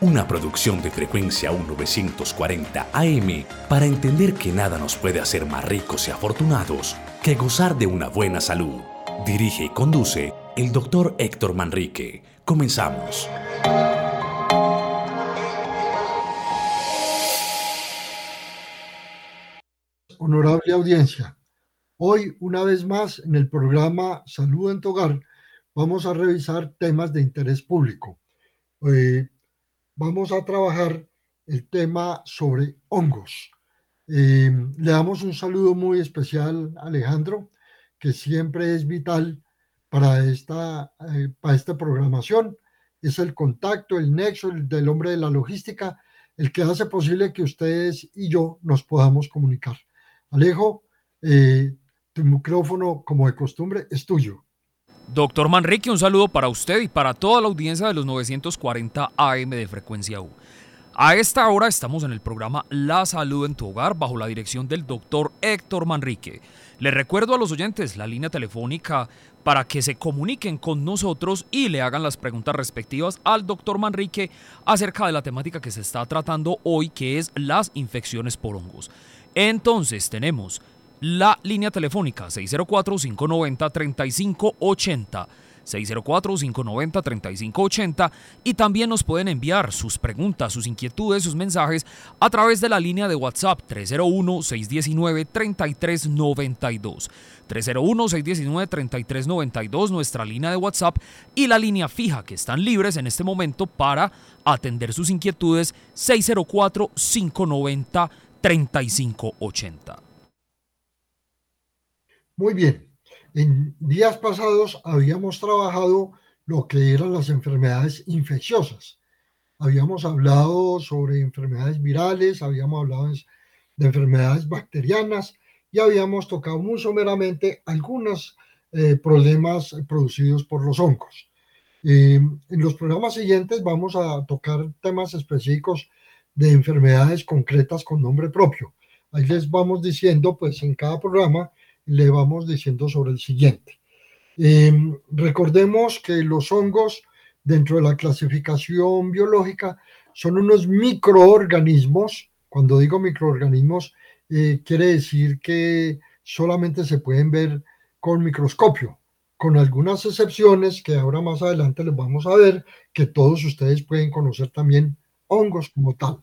una producción de frecuencia 1940 AM para entender que nada nos puede hacer más ricos y afortunados que gozar de una buena salud. Dirige y conduce el doctor Héctor Manrique. Comenzamos. Honorable audiencia, hoy una vez más en el programa Salud en tu hogar vamos a revisar temas de interés público. Eh, vamos a trabajar el tema sobre hongos. Eh, le damos un saludo muy especial a Alejandro, que siempre es vital para esta, eh, para esta programación. Es el contacto, el nexo el del hombre de la logística, el que hace posible que ustedes y yo nos podamos comunicar. Alejo, eh, tu micrófono, como de costumbre, es tuyo. Doctor Manrique, un saludo para usted y para toda la audiencia de los 940 AM de Frecuencia U. A esta hora estamos en el programa La Salud en tu Hogar bajo la dirección del doctor Héctor Manrique. Le recuerdo a los oyentes la línea telefónica para que se comuniquen con nosotros y le hagan las preguntas respectivas al doctor Manrique acerca de la temática que se está tratando hoy, que es las infecciones por hongos. Entonces tenemos la línea telefónica 604-590-3580. 604-590-3580 y también nos pueden enviar sus preguntas, sus inquietudes, sus mensajes a través de la línea de WhatsApp 301-619-3392. 301-619-3392, nuestra línea de WhatsApp y la línea fija que están libres en este momento para atender sus inquietudes 604-590-3580. Muy bien. En días pasados habíamos trabajado lo que eran las enfermedades infecciosas. Habíamos hablado sobre enfermedades virales, habíamos hablado de enfermedades bacterianas y habíamos tocado muy someramente algunos eh, problemas producidos por los hongos. Eh, en los programas siguientes vamos a tocar temas específicos de enfermedades concretas con nombre propio. Ahí les vamos diciendo, pues en cada programa, le vamos diciendo sobre el siguiente. Em, recordemos que los hongos, dentro de la clasificación biológica, son unos microorganismos. Cuando digo microorganismos, eh, quiere decir que solamente se pueden ver con microscopio, con algunas excepciones que ahora más adelante les vamos a ver, que todos ustedes pueden conocer también hongos como tal.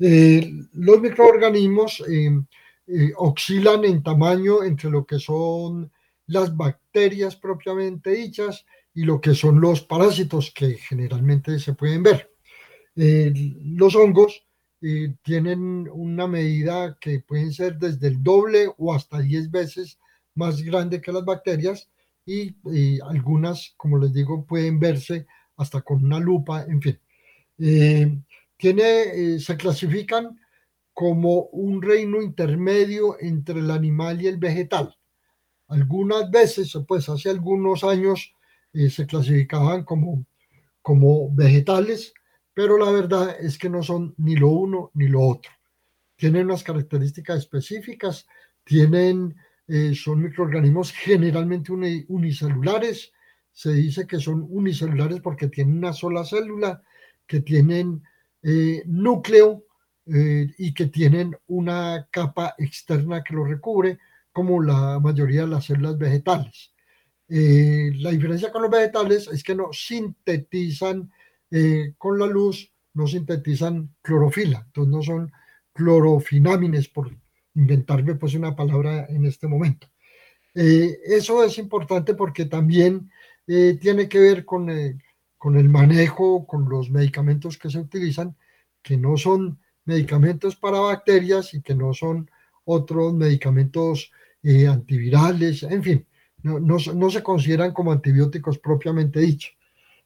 Eh, los microorganismos em, eh, oscilan en tamaño entre lo que son las bacterias propiamente dichas y lo que son los parásitos que generalmente se pueden ver. Eh, los hongos eh, tienen una medida que pueden ser desde el doble o hasta 10 veces más grande que las bacterias y, algunas, como les digo, pueden verse hasta con una lupa, en fin. tiene, se clasifican como un reino intermedio entre el animal y el vegetal. Algunas veces, pues hace algunos años, eh, se clasificaban como, como vegetales, pero la verdad es que no son ni lo uno ni lo otro. Tienen unas características específicas, tienen, eh, son microorganismos generalmente unicelulares. Se dice que son unicelulares porque tienen una sola célula, que tienen eh, núcleo, eh, y que tienen una capa externa que lo recubre, como la mayoría de las células vegetales. Eh, la diferencia con los vegetales es que no sintetizan eh, con la luz, no sintetizan clorofila, entonces no son clorofinámines, por inventarme pues una palabra en este momento. eso es importante porque también tiene que ver con, con el manejo, con los medicamentos que se utilizan, que no son medicamentos para bacterias y que no son otros medicamentos eh, antivirales, en fin, no, se consideran como antibióticos propiamente dicho.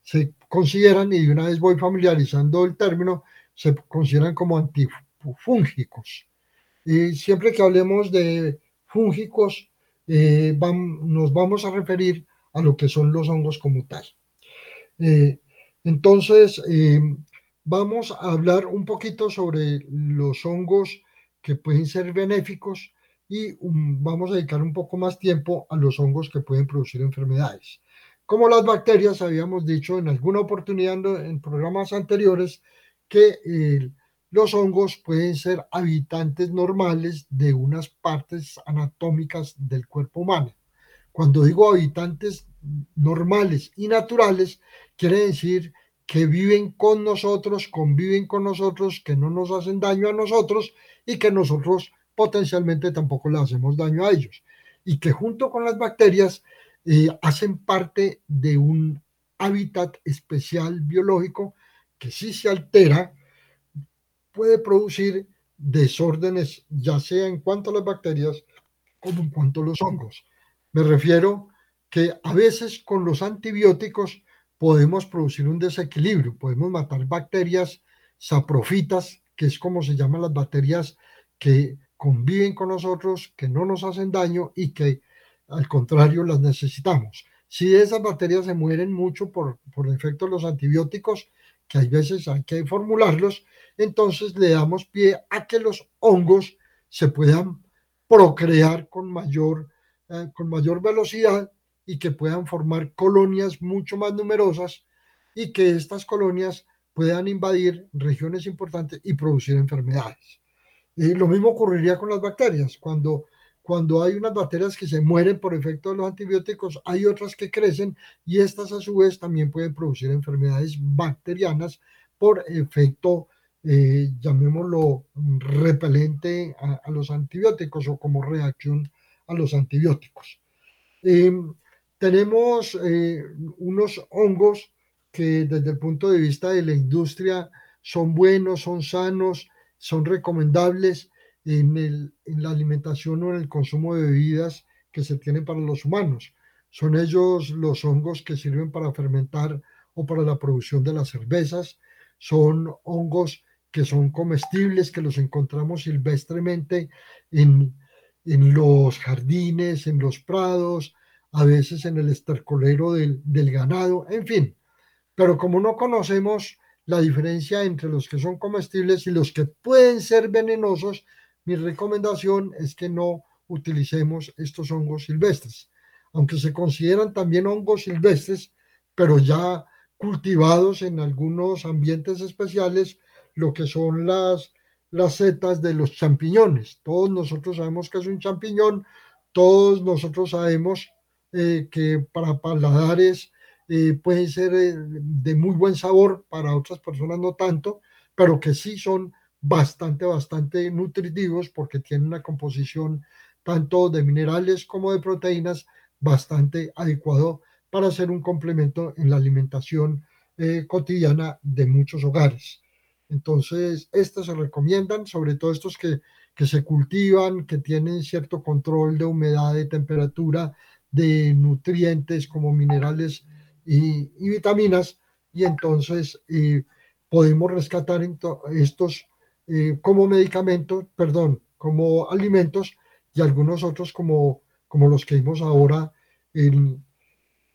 Se consideran, y de una vez voy familiarizando el término, se consideran como antifúngicos. Y siempre que hablemos de fúngicos, eh, nos vamos a referir a lo que son los hongos como tal. Eh, entonces, vamos a hablar un poquito sobre los hongos que pueden ser benéficos y um, vamos a dedicar un poco más tiempo a los hongos que pueden producir enfermedades. Como las bacterias, habíamos dicho en alguna oportunidad en programas anteriores que los hongos pueden ser habitantes normales de unas partes anatómicas del cuerpo humano. Cuando digo habitantes normales y naturales, quiere decir que viven con nosotros, conviven con nosotros, que no nos hacen daño a nosotros y que nosotros potencialmente tampoco le hacemos daño a ellos. Y que junto con las bacterias eh, hacen parte de un hábitat especial biológico que si se altera puede producir desórdenes, ya sea en cuanto a las bacterias como en cuanto a los hongos. Me refiero que a veces con los antibióticos podemos producir un desequilibrio, podemos matar bacterias saprofitas, que es como se llaman las bacterias que conviven con nosotros, que no nos hacen daño y que al contrario las necesitamos. Si esas bacterias se mueren mucho por, por efecto de los antibióticos, que hay veces hay que formularlos, entonces le damos pie a que los hongos se puedan procrear con mayor eh, con mayor velocidad y que puedan formar colonias mucho más numerosas y que estas colonias puedan invadir regiones importantes y producir enfermedades. Lo mismo ocurriría con las bacterias. Cuando, cuando hay unas bacterias que se mueren por efecto de los antibióticos, hay otras que crecen y estas a su vez también pueden producir enfermedades bacterianas por efecto, eh, llamémoslo, repelente a los antibióticos o como reacción a los antibióticos. Eh, tenemos eh, unos hongos que desde el punto de vista de la industria son buenos, son sanos, son recomendables en, el, en la alimentación o en el consumo de bebidas que se tienen para los humanos. Son ellos los hongos que sirven para fermentar o para la producción de las cervezas. Son hongos que son comestibles, que los encontramos silvestremente en, en los jardines, en los prados, a veces en el estercolero del, ganado, en fin. Pero como no conocemos la diferencia entre los que son comestibles y los que pueden ser venenosos, mi recomendación es que no utilicemos estos hongos silvestres, aunque se consideran también hongos silvestres, pero ya cultivados en algunos ambientes especiales, lo que son las las setas de los champiñones. Todos nosotros sabemos que es un champiñón, todos nosotros sabemos eh, que para paladares eh, pueden ser eh, de muy buen sabor, para otras personas no tanto, pero que sí son bastante, bastante nutritivos porque tienen una composición tanto de minerales como de proteínas bastante adecuado para ser un complemento en la alimentación cotidiana de muchos hogares. Entonces, estas se recomiendan, sobre todo estos que, se cultivan, que tienen cierto control de humedad, de temperatura, de nutrientes como minerales y, vitaminas, y entonces eh, podemos rescatar estos eh, como medicamentos, perdón, como alimentos y algunos otros como, como los que vimos ahora en,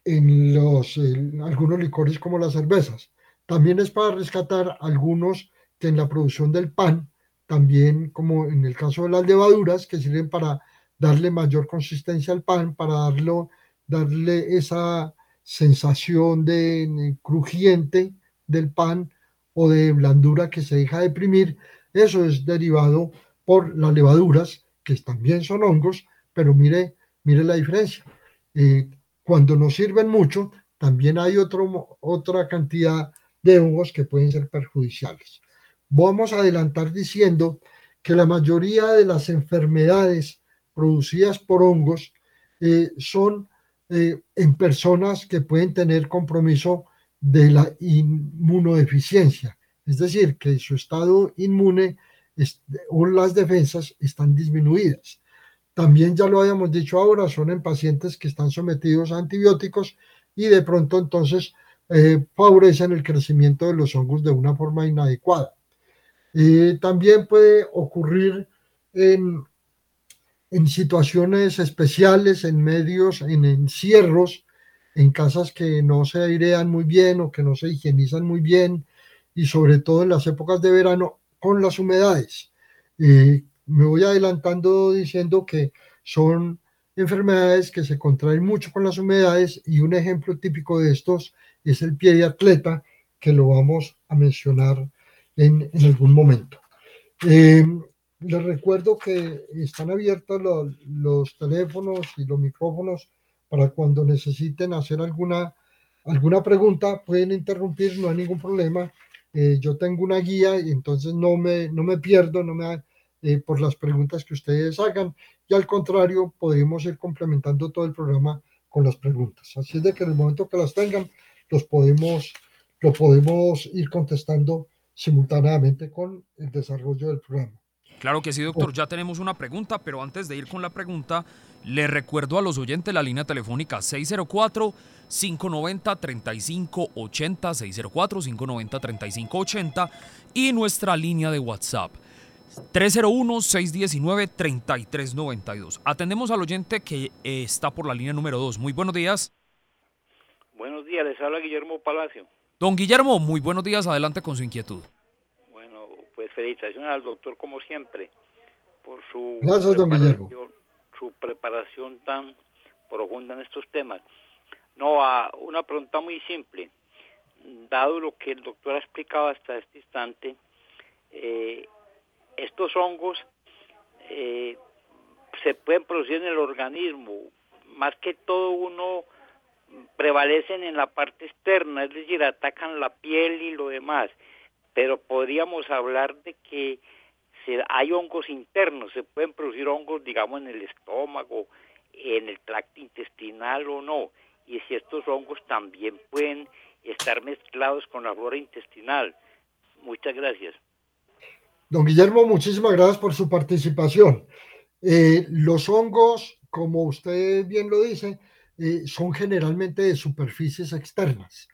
en los, en algunos licores como las cervezas. También es para rescatar algunos que en la producción del pan, también como en el caso de las levaduras, que sirven para darle mayor consistencia al pan, para darlo, darle esa sensación de crujiente del pan o de blandura que se deja deprimir, eso es derivado por las levaduras, que también son hongos, pero mire, mire la diferencia. Eh, cuando nos sirven mucho, también hay otro, otra cantidad de hongos que pueden ser perjudiciales. Vamos a adelantar diciendo que la mayoría de las enfermedades producidas por hongos eh, son eh, en personas que pueden tener compromiso de la inmunodeficiencia, es decir, que su estado inmune o las defensas están disminuidas. También ya lo habíamos dicho ahora, son en pacientes que están sometidos a antibióticos y de pronto entonces eh, favorecen el crecimiento de los hongos de una forma inadecuada. también puede ocurrir en, en situaciones especiales, en medios, en encierros, en casas que no se airean muy bien o que no se higienizan muy bien y sobre todo en las épocas de verano con las humedades. Eh, me voy adelantando diciendo que son enfermedades que se contraen mucho con las humedades y un ejemplo típico de estos es el pie de atleta, que lo vamos a mencionar en, algún momento. Eh, les recuerdo que están abiertos los, teléfonos y los micrófonos para cuando necesiten hacer alguna, alguna pregunta, pueden interrumpir, no hay ningún problema. Eh, yo tengo una guía y entonces no me, no me pierdo no me, eh, por las preguntas que ustedes hagan y al contrario, podemos ir complementando todo el programa con las preguntas. Así es de que en el momento que las tengan, los podemos, lo podemos ir contestando simultáneamente con el desarrollo del programa. Claro que sí, doctor. Ya tenemos una pregunta, pero antes de ir con la pregunta, le recuerdo a los oyentes la línea telefónica 604 590 3580 604 590 3580 y nuestra línea de WhatsApp 301-619-3392. Atendemos al oyente que eh, está por la línea número 2. Muy buenos días. Buenos días, les habla Guillermo Palacio. Don Guillermo, muy buenos días, adelante con su inquietud. Pues felicitaciones al doctor como siempre por su, Gracias, don Guillermo. su preparación tan profunda en estos temas. No, a una pregunta muy simple. Dado lo que el doctor ha explicado hasta este instante, eh, estos hongos eh, se pueden producir en el organismo, más que todo uno prevalecen en la parte externa, es decir, atacan la piel y lo demás, pero podríamos hablar de que hay hongos internos, se pueden producir hongos, digamos, en el estómago, en el tracto intestinal o no, y si estos hongos también pueden estar mezclados con la flora intestinal. Muchas gracias. Don Guillermo, muchísimas gracias por su participación. Eh, los hongos, como usted bien lo dice, eh, son generalmente de superficies externas.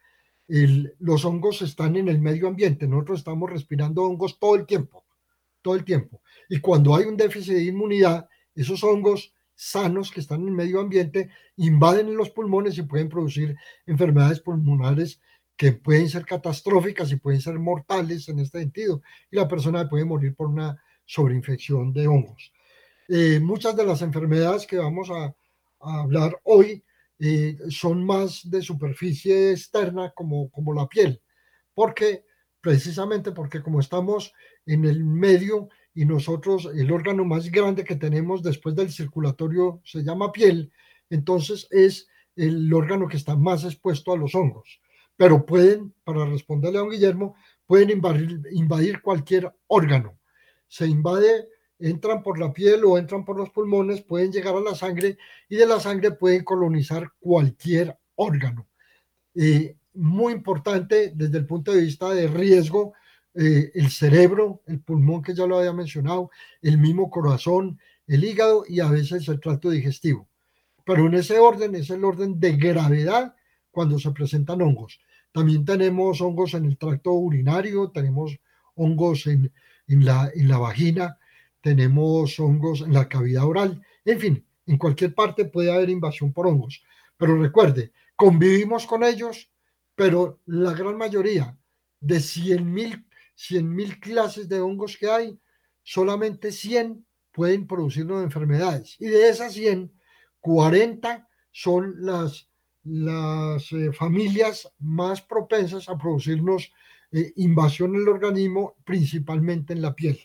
Los hongos están en el medio ambiente, nosotros estamos respirando hongos todo el tiempo, todo el tiempo. Y cuando hay un déficit de inmunidad, esos hongos sanos que están en el medio ambiente invaden los pulmones y pueden producir enfermedades pulmonares que pueden ser catastróficas y pueden ser mortales en este sentido, y la persona puede morir por una sobreinfección de hongos. Eh, muchas de las enfermedades que vamos a, hablar hoy son más de superficie externa como, como la piel, porque precisamente porque como estamos en el medio y nosotros el órgano más grande que tenemos después del circulatorio se llama piel, entonces es el órgano que está más expuesto a los hongos. Pero pueden, para responderle a don Guillermo, pueden invadir, cualquier órgano. Se invade, entran por la piel o entran por los pulmones, pueden llegar a la sangre y de la sangre pueden colonizar cualquier órgano. Eh, muy importante desde el punto de vista de riesgo, eh, el cerebro, el pulmón que ya lo había mencionado, el mismo corazón, el hígado y a veces el tracto digestivo. Pero en ese orden es el orden de gravedad cuando se presentan hongos. También tenemos hongos en el tracto urinario, tenemos hongos en, la, en la vagina, tenemos hongos en la cavidad oral, en fin, en cualquier parte puede haber invasión por hongos. Pero recuerde, convivimos con ellos, pero la gran mayoría de 100 mil clases de hongos que hay, solamente 100 pueden producirnos enfermedades. Y de esas 100, 40 son las las eh, familias más propensas a producirnos eh, invasión en el organismo, principalmente en la piel.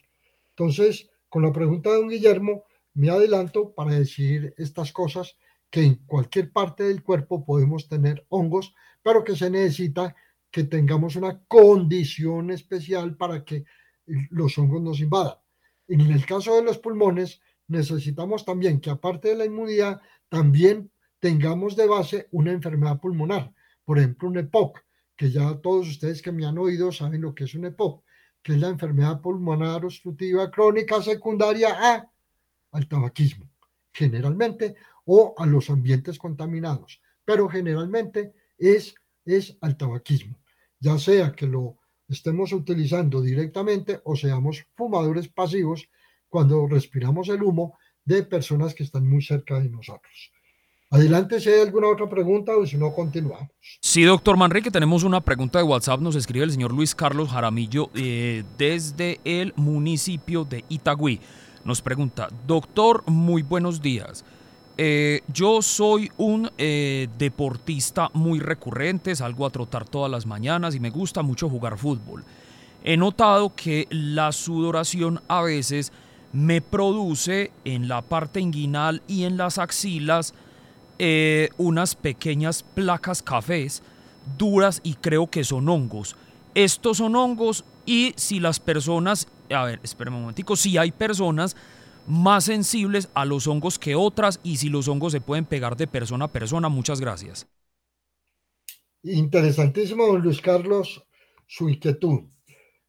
Entonces, con la pregunta de don Guillermo, me adelanto para decir estas cosas que en cualquier parte del cuerpo podemos tener hongos, pero que se necesita que tengamos una condición especial para que los hongos nos invadan. En el caso de los pulmones, necesitamos también que aparte de la inmunidad, también tengamos de base una enfermedad pulmonar, por ejemplo un EPOC, que ya todos ustedes que me han oído saben lo que es un EPOC, que es la enfermedad pulmonar obstructiva crónica secundaria a al tabaquismo, generalmente, o a los ambientes contaminados, pero generalmente es, es al tabaquismo, ya sea que lo estemos utilizando directamente o seamos fumadores pasivos, cuando respiramos el humo, de personas que están muy cerca de nosotros. Adelante si hay alguna otra pregunta o si no continuamos. Sí, doctor Manrique, tenemos una pregunta de WhatsApp. Nos escribe el señor Luis Carlos Jaramillo eh, desde el municipio de Itagüí. Nos pregunta, doctor, muy buenos días. Eh, yo soy un eh, deportista muy recurrente, salgo a trotar todas las mañanas y me gusta mucho jugar fútbol. He notado que la sudoración a veces me produce en la parte inguinal y en las axilas eh, unas pequeñas placas cafés duras y creo que son hongos. Estos son hongos y si las personas, a ver, espérame un momentico, si hay personas más sensibles a los hongos que otras y si los hongos se pueden pegar de persona a persona. Muchas gracias. Interesantísimo, don Luis Carlos, su inquietud.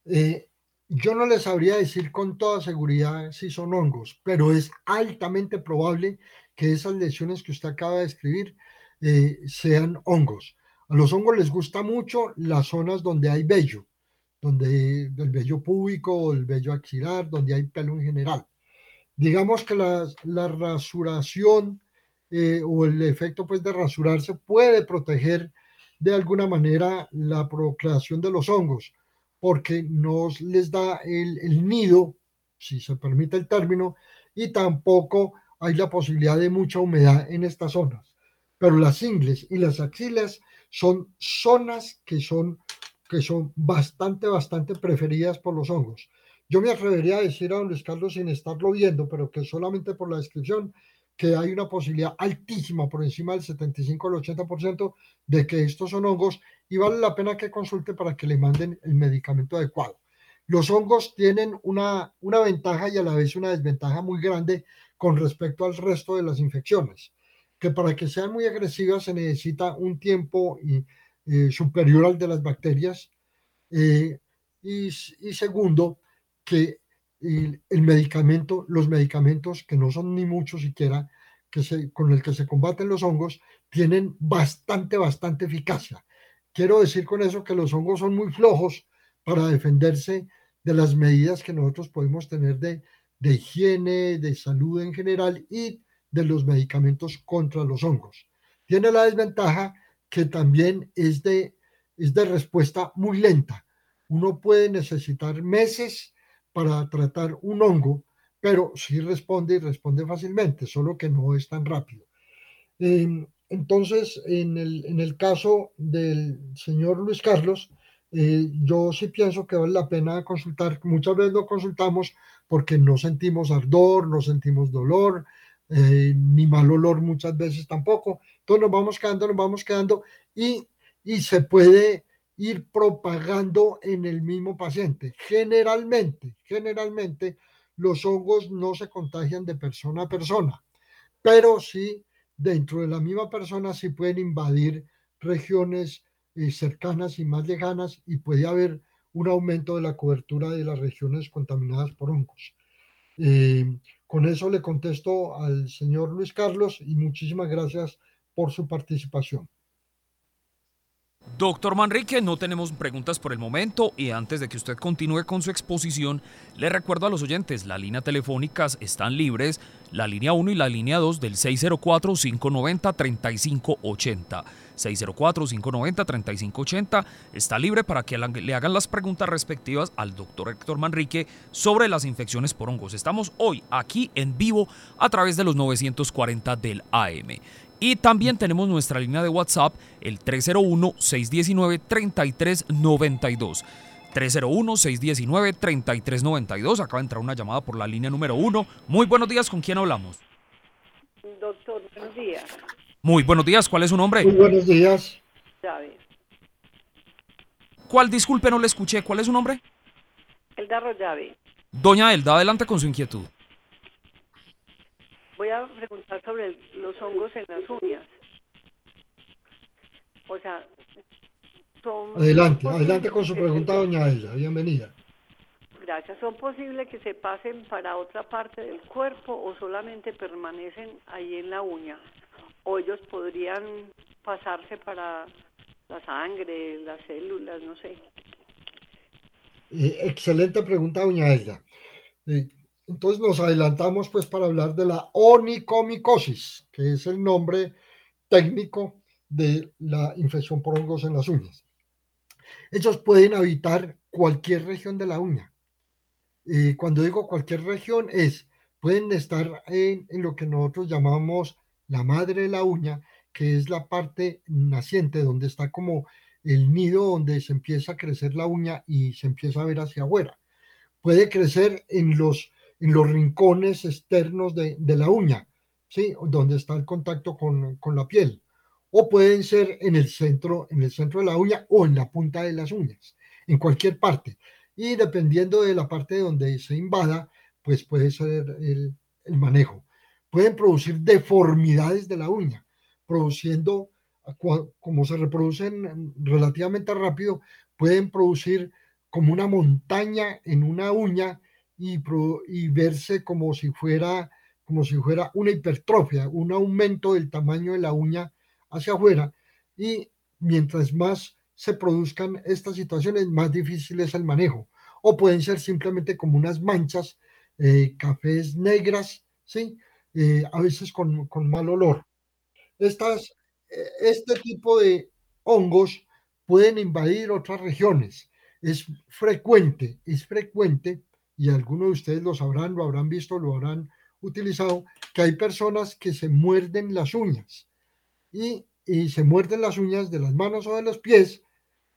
Eh, yo no les sabría decir con toda seguridad si son hongos, pero es altamente probable que esas lesiones que usted acaba de escribir eh, sean hongos. A los hongos les gusta mucho las zonas donde hay vello, donde el vello púbico el vello axilar, donde hay pelo en general. Digamos que la, la rasuración eh, o el efecto pues, de rasurarse puede proteger de alguna manera la procreación de los hongos, porque nos les da el, el nido, si se permite el término, y tampoco hay la posibilidad de mucha humedad en estas zonas. Pero las ingles y las axilas son zonas que son, que son bastante, bastante preferidas por los hongos. Yo me atrevería a decir a don Luis Carlos sin estarlo viendo, pero que solamente por la descripción, que hay una posibilidad altísima, por encima del 75 al 80%, de que estos son hongos y vale la pena que consulte para que le manden el medicamento adecuado. Los hongos tienen una, una ventaja y a la vez una desventaja muy grande con respecto al resto de las infecciones, que para que sean muy agresivas se necesita un tiempo eh, superior al de las bacterias. Eh, y, segundo, que el, medicamento, los medicamentos, que no son ni muchos siquiera, que se, con el que se combaten los hongos, tienen bastante, bastante eficacia. Quiero decir con eso que los hongos son muy flojos para defenderse de las medidas que nosotros podemos tener de de higiene, de salud en general y de los medicamentos contra los hongos. Tiene la desventaja que también es de, es de respuesta muy lenta. Uno puede necesitar meses para tratar un hongo, pero sí responde y responde fácilmente, solo que no es tan rápido. Em, entonces, en el, en el caso del señor Luis Carlos, eh, yo sí pienso que vale la pena consultar. Muchas veces lo consultamos porque no sentimos ardor, no sentimos dolor, eh, ni mal olor muchas veces tampoco. Entonces nos vamos quedando, nos vamos quedando y, y se puede ir propagando en el mismo paciente. Generalmente, generalmente los hongos no se contagian de persona a persona, pero sí dentro de la misma persona sí pueden invadir regiones eh, cercanas y más lejanas y puede haber un aumento de la cobertura de las regiones contaminadas por hongos. Eh, con eso le contesto al señor Luis Carlos y muchísimas gracias por su participación. Doctor Manrique, no tenemos preguntas por el momento y antes de que usted continúe con su exposición, le recuerdo a los oyentes, las líneas telefónicas están libres, la línea 1 y la línea 2 del 604-590-3580. 604-590-3580 está libre para que le hagan las preguntas respectivas al doctor Héctor Manrique sobre las infecciones por hongos. Estamos hoy aquí en vivo a través de los 940 del AM. Y también tenemos nuestra línea de WhatsApp, el 301-619-3392. 301-619-3392. Acaba de entrar una llamada por la línea número 1. Muy buenos días, ¿con quién hablamos? Doctor, buenos días. Muy buenos días, ¿cuál es su nombre? Muy buenos días. ¿Cuál, disculpe, no le escuché, cuál es su nombre? Elda Rollave. Doña Elda, adelante con su inquietud voy a preguntar sobre los hongos en las uñas. O sea, son... Adelante, adelante con su pregunta, doña Elda. Bienvenida. Gracias. ¿Son posibles que se pasen para otra parte del cuerpo o solamente permanecen ahí en la uña? ¿O ellos podrían pasarse para la sangre, las células, no sé? Eh, excelente pregunta, doña Elda. Eh, entonces nos adelantamos pues para hablar de la onicomicosis, que es el nombre técnico de la infección por hongos en las uñas. Ellos pueden habitar cualquier región de la uña. Y cuando digo cualquier región es, pueden estar en lo que nosotros llamamos la madre de la uña, que es la parte naciente, donde está como el nido donde se empieza a crecer la uña y se empieza a ver hacia afuera. Puede crecer en los, en los rincones externos de, de la uña, ¿sí? donde está el contacto con, con, la piel. O pueden ser en el, centro, en el centro de la uña o en la punta de las uñas, en cualquier parte. Y dependiendo de la parte donde se invada, pues puede ser el, el manejo. Pueden producir deformidades de la uña, produciendo como se reproducen relativamente rápido, pueden producir como una montaña en una uña y, y, verse como si fuera como si fuera una hipertrofia, un aumento del tamaño de la uña hacia afuera y mientras más se produzcan estas situaciones, más difícil es el manejo. O pueden ser simplemente como unas manchas, eh, cafés negras, ¿sí? Eh, a veces con, mal olor. Estas este tipo de hongos pueden invadir otras regiones. Es frecuente, es frecuente, y algunos de ustedes lo sabrán, lo habrán visto, lo habrán utilizado, que hay personas que se muerden las uñas y, se muerden las uñas de las manos o de los pies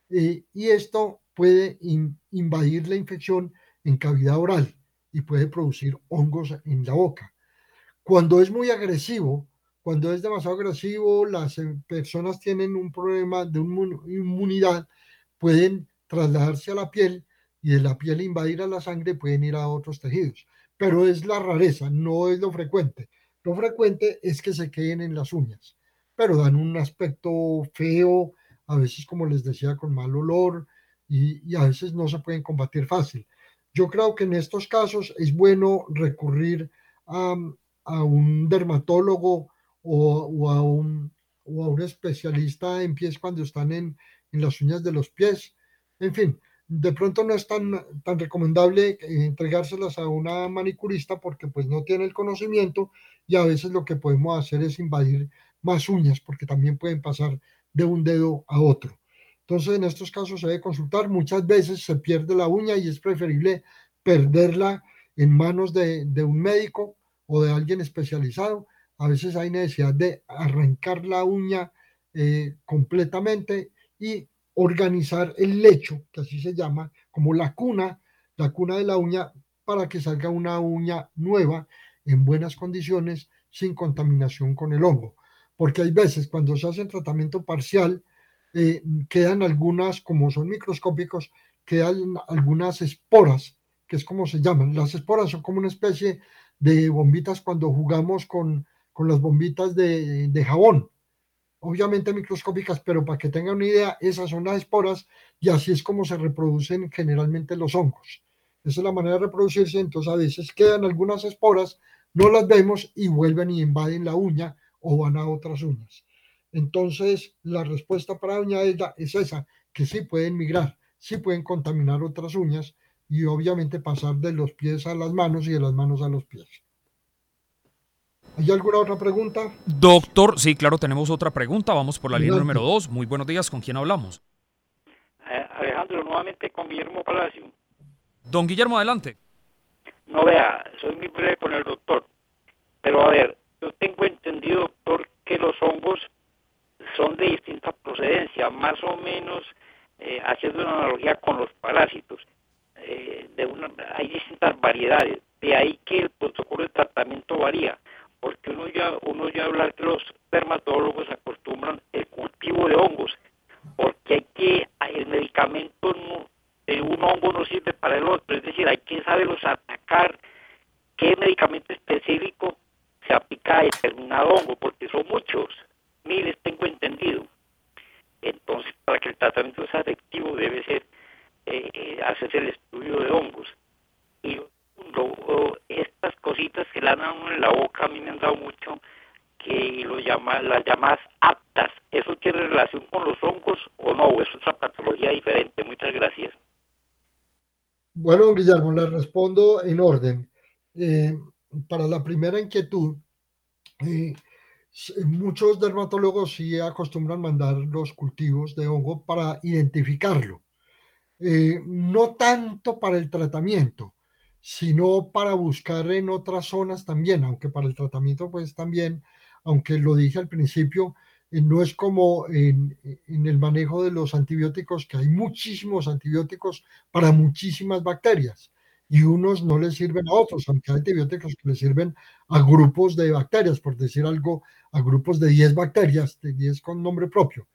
y esto puede invadir la infección en cavidad oral y puede producir hongos en la boca. Cuando es muy agresivo, cuando es demasiado agresivo, las eh, personas tienen un problema de inmunidad, pueden trasladarse a la piel y de la piel invadir a la sangre, pueden ir a otros tejidos. Pero es la rareza, no es lo frecuente. Lo frecuente es que se queden en las uñas, pero dan un aspecto feo, a veces, como les decía, con mal olor y, y a veces no se pueden combatir fácil. Yo creo que en estos casos es bueno recurrir a, a un dermatólogo o, a un, o, a un, especialista en pies cuando están en, en, las uñas de los pies. En fin, de pronto no es tan, tan recomendable entregárselas a una manicurista porque pues no tiene el conocimiento y a veces lo que podemos hacer es invadir más uñas porque también pueden pasar de un dedo a otro. Entonces en estos casos se debe consultar, muchas veces se pierde la uña y es preferible perderla en manos de, de un médico o de alguien especializado a veces hay necesidad de arrancar la uña eh, completamente y organizar el lecho, que así se llama, como la cuna, la cuna de la uña, para que salga una uña nueva en buenas condiciones, sin contaminación con el hongo. Porque hay veces cuando se hace tratamiento parcial, eh, quedan algunas, como son microscópicos, quedan algunas esporas, que es como se llaman. Las esporas son como una especie de bombitas cuando jugamos con, con las bombitas de, jabón, obviamente microscópicas, pero para que tengan una idea, esas son las esporas y así es como se reproducen generalmente los hongos. Esa es la manera de reproducirse, entonces a veces quedan algunas esporas, no las vemos y vuelven y invaden la uña o van a otras uñas. Entonces, la respuesta para la uña es esa, que sí pueden migrar, sí pueden contaminar otras uñas y obviamente pasar de los pies a las manos y de las manos a los pies. ¿Hay alguna otra pregunta? Doctor, sí, claro, tenemos otra pregunta. Vamos por la línea número dos. Muy buenos días, ¿con quién hablamos? Eh, Alejandro, nuevamente con Guillermo Palacio. Don Guillermo, adelante. No vea, soy muy breve con el doctor. Pero a ver, yo tengo entendido, doctor, que los hongos son de distinta procedencia, más o menos eh, haciendo una analogía con los parásitos. Eh, de una, hay distintas variedades, de ahí que el protocolo de tratamiento varía porque uno ya, uno ya habla que los dermatólogos acostumbran el cultivo de hongos, porque hay que, el medicamento de un hongo no sirve para el otro, es decir, hay que saberlos atacar, qué medicamento específico se aplica a determinado hongo, porque son muchos, miles tengo entendido. Entonces, para que el tratamiento sea efectivo debe ser eh, hacerse el estudio de hongos. Y estas cositas que le han dado en la boca a mí me han dado mucho que lo llama, las llamadas aptas. ¿Eso tiene relación con los hongos o no? ¿Es otra patología diferente? Muchas gracias. Bueno, Guillermo, le respondo en orden. Eh, para la primera inquietud, eh, muchos dermatólogos sí acostumbran mandar los cultivos de hongo para identificarlo. Eh, no tanto para el tratamiento, sino para buscar en otras zonas también, aunque para el tratamiento pues también, aunque lo dije al principio, eh, no es como en, el manejo de los antibióticos, que hay muchísimos antibióticos para muchísimas bacterias y unos no les sirven a otros, aunque hay antibióticos que le sirven a grupos de bacterias, por decir algo, a grupos de 10 bacterias, de 10 con nombre propio.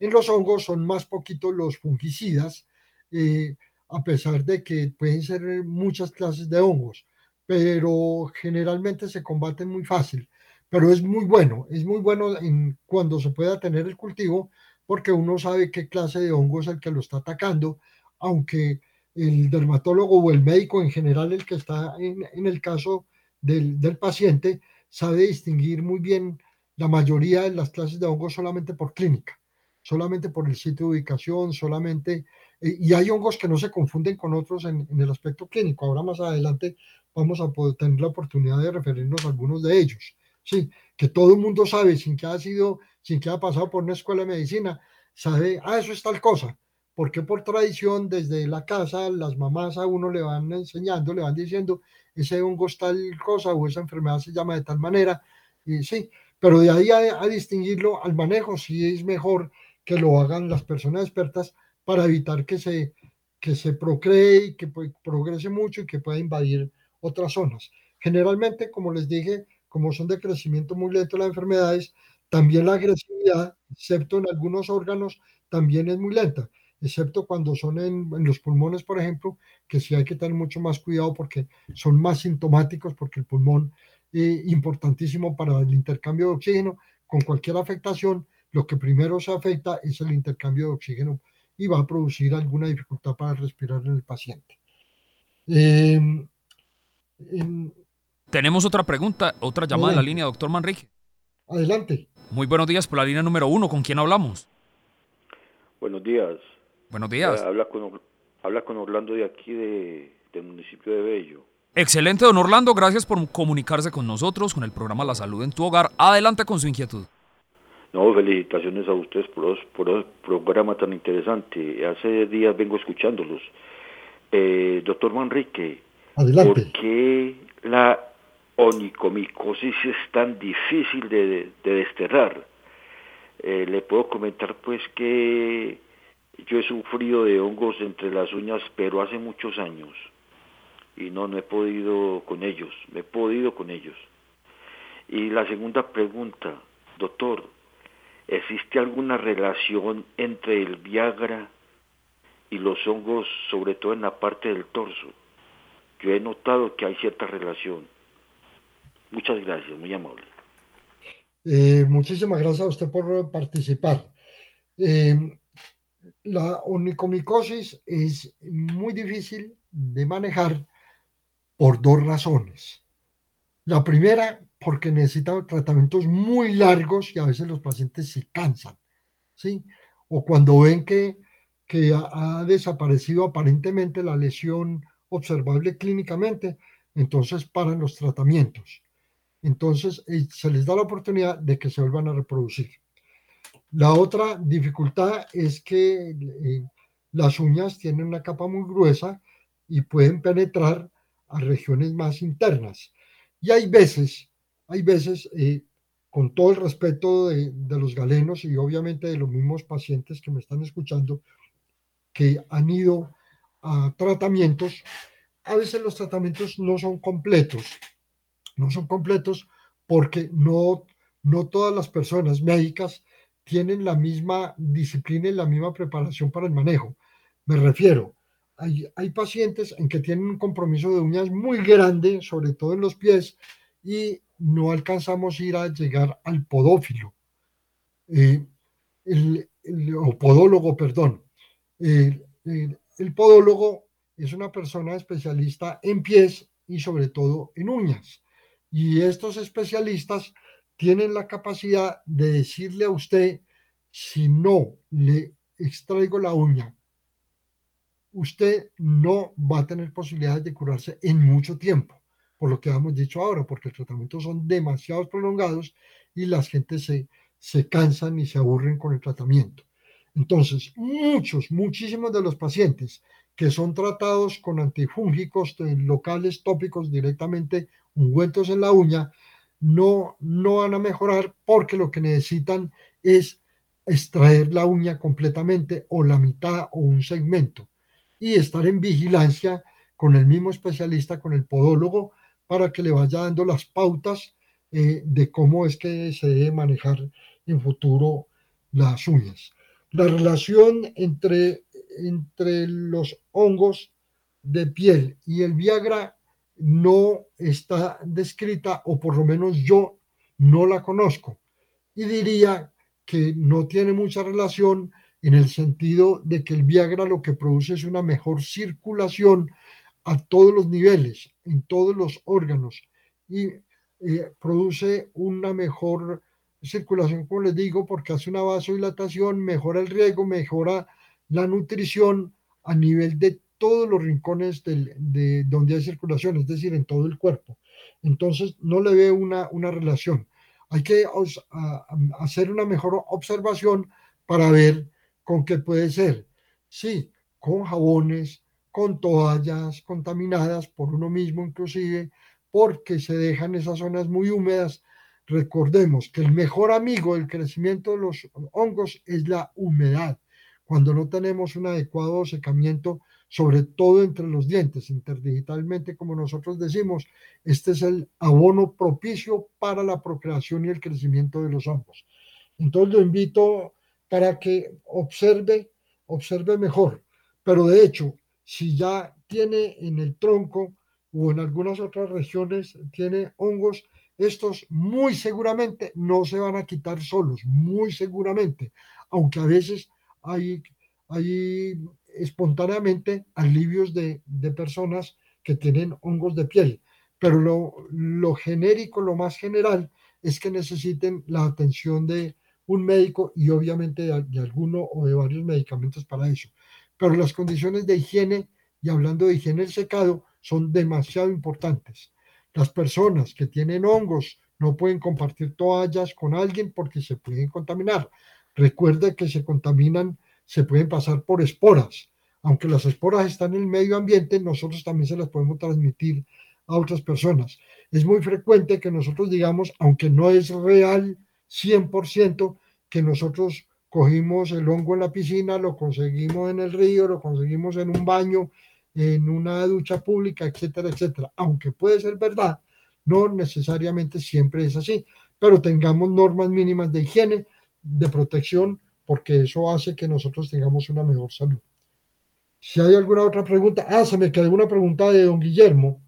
En los hongos son más poquitos los fungicidas, eh, a pesar de que pueden ser muchas clases de hongos, pero generalmente se combaten muy fácil. Pero es muy bueno, es muy bueno en, cuando se pueda tener el cultivo, porque uno sabe qué clase de hongo es el que lo está atacando, aunque el dermatólogo o el médico en general, el que está en, el caso del, paciente, sabe distinguir muy bien la mayoría de las clases de hongos solamente por clínica, solamente por el sitio de ubicación, solamente, eh, y hay hongos que no se confunden con otros en, el aspecto clínico. Ahora más adelante vamos a poder tener la oportunidad de referirnos a algunos de ellos. Sí, que todo el mundo sabe, sin que haya sido, sin que haya pasado por una escuela de medicina, sabe, ah, eso es tal cosa porque por tradición desde la casa las mamás a uno le van enseñando, le van diciendo, ese hongo es tal cosa o esa enfermedad se llama de tal manera, y sí, pero de ahí a, a distinguirlo al manejo sí es mejor que lo hagan las personas expertas para evitar que se, que se procree y que progrese mucho y que pueda invadir otras zonas. Generalmente, como les dije, como son de crecimiento muy lento las enfermedades, también la agresividad, excepto en algunos órganos, también es muy lenta excepto cuando son en, los pulmones, por ejemplo, que sí hay que tener mucho más cuidado porque son más sintomáticos, porque el pulmón es eh, importantísimo para el intercambio de oxígeno. Con cualquier afectación, lo que primero se afecta es el intercambio de oxígeno y va a producir alguna dificultad para respirar en el paciente. Eh, en, Tenemos otra pregunta, otra llamada en la línea, doctor Manrique. Adelante. Muy buenos días por la línea número uno. ¿Con quién hablamos? Buenos días. Buenos días. Eh, habla, con, habla con Orlando de aquí, de, del municipio de Bello. Excelente, don Orlando. Gracias por comunicarse con nosotros, con el programa La Salud en tu Hogar. Adelante con su inquietud. No, felicitaciones a ustedes por, por el programa tan interesante. Hace días vengo escuchándolos. Eh, doctor Manrique, Adelante. ¿por qué la onicomicosis es tan difícil de, de desterrar? Eh, le puedo comentar pues que yo he sufrido de hongos entre las uñas, pero hace muchos años. Y no, no he podido con ellos, me he podido con ellos. Y la segunda pregunta, doctor, ¿existe alguna relación entre el Viagra y los hongos, sobre todo en la parte del torso? Yo he notado que hay cierta relación. Muchas gracias, muy amable. Eh, muchísimas gracias a usted por participar. Eh, la onicomicosis es muy difícil de manejar por dos razones. La primera, porque necesita tratamientos muy largos y a veces los pacientes se cansan, ¿sí? O cuando ven que, ha desaparecido aparentemente la lesión observable clínicamente, entonces paran los tratamientos. Entonces eh, se les da la oportunidad de que se vuelvan a reproducir. La otra dificultad es que eh, las uñas tienen una capa muy gruesa y pueden penetrar a regiones más internas. Y hay veces, hay veces, eh, con todo el respeto de, de, los galenos y obviamente de los mismos pacientes que me están escuchando, que han ido a tratamientos, a veces los tratamientos no son completos, no son completos porque no, no todas las personas médicas tienen la misma disciplina y la misma preparación para el manejo. Me refiero, hay, pacientes en que tienen un compromiso de uñas muy grande, sobre todo en los pies, y no alcanzamos a ir a llegar al podófilo, eh, el, o podólogo, perdón. el, el podólogo es una persona especialista en pies y sobre todo en uñas. Y estos especialistas tienen la capacidad de decirle a usted, si no le extraigo la uña, usted no va a tener posibilidades de curarse en mucho tiempo, por lo que hemos dicho ahora, porque los tratamientos son demasiado prolongados y las gentes se, se cansan y se aburren con el tratamiento. Entonces, muchos, muchísimos de los pacientes que son tratados con antifúngicos locales tópicos directamente ungüentos en la uña, no, no van a mejorar porque lo que necesitan es extraer la uña completamente o la mitad o un segmento y estar en vigilancia con el mismo especialista, con el podólogo, para que le vaya dando las pautas eh, de cómo es que se debe manejar en futuro las uñas. La relación entre, entre los hongos de piel y el Viagra no está descrita, o por lo menos yo no la conozco. Y diría que no tiene mucha relación en el sentido de que el Viagra lo que produce es una mejor circulación a todos los niveles, en todos los órganos, y eh, produce una mejor circulación, como les digo, porque hace una vasodilatación, mejora el riego, mejora la nutrición a nivel de todos los rincones de donde hay circulación, es decir, en todo el cuerpo. Entonces, no le veo una, una relación. Hay que hacer una mejor observación para ver con qué puede ser. Sí, con jabones, con toallas contaminadas por uno mismo inclusive, porque se dejan esas zonas muy húmedas. Recordemos que el mejor amigo del crecimiento de los hongos es la humedad. Cuando no tenemos un adecuado secamiento, sobre todo entre los dientes, interdigitalmente, como nosotros decimos, este es el abono propicio para la procreación y el crecimiento de los hongos. Entonces lo invito para que observe, observe mejor. Pero de hecho, si ya tiene en el tronco o en algunas otras regiones, tiene hongos, estos muy seguramente no se van a quitar solos, muy seguramente, aunque a veces hay, hay espontáneamente alivios de, personas que tienen hongos de piel. Pero lo, lo genérico, lo más general, es que necesiten la atención de un médico y obviamente de, alguno o de varios medicamentos para eso. Pero las condiciones de higiene, y hablando de higiene del secado, son demasiado importantes. Las personas que tienen hongos no pueden compartir toallas con alguien porque se pueden contaminar. Recuerde que se contaminan se pueden pasar por esporas. Aunque las esporas están en el medio ambiente, nosotros también se las podemos transmitir a otras personas. Es muy frecuente que nosotros digamos, aunque no es real 100%, que nosotros cogimos el hongo en la piscina, lo conseguimos en el río, lo conseguimos en un baño, en una ducha pública, etcétera, etcétera. Aunque puede ser verdad, no necesariamente siempre es así, pero tengamos normas mínimas de higiene, de protección porque eso hace que nosotros tengamos una mejor salud. Si hay alguna otra pregunta, ah, se me quedó una pregunta de don Guillermo,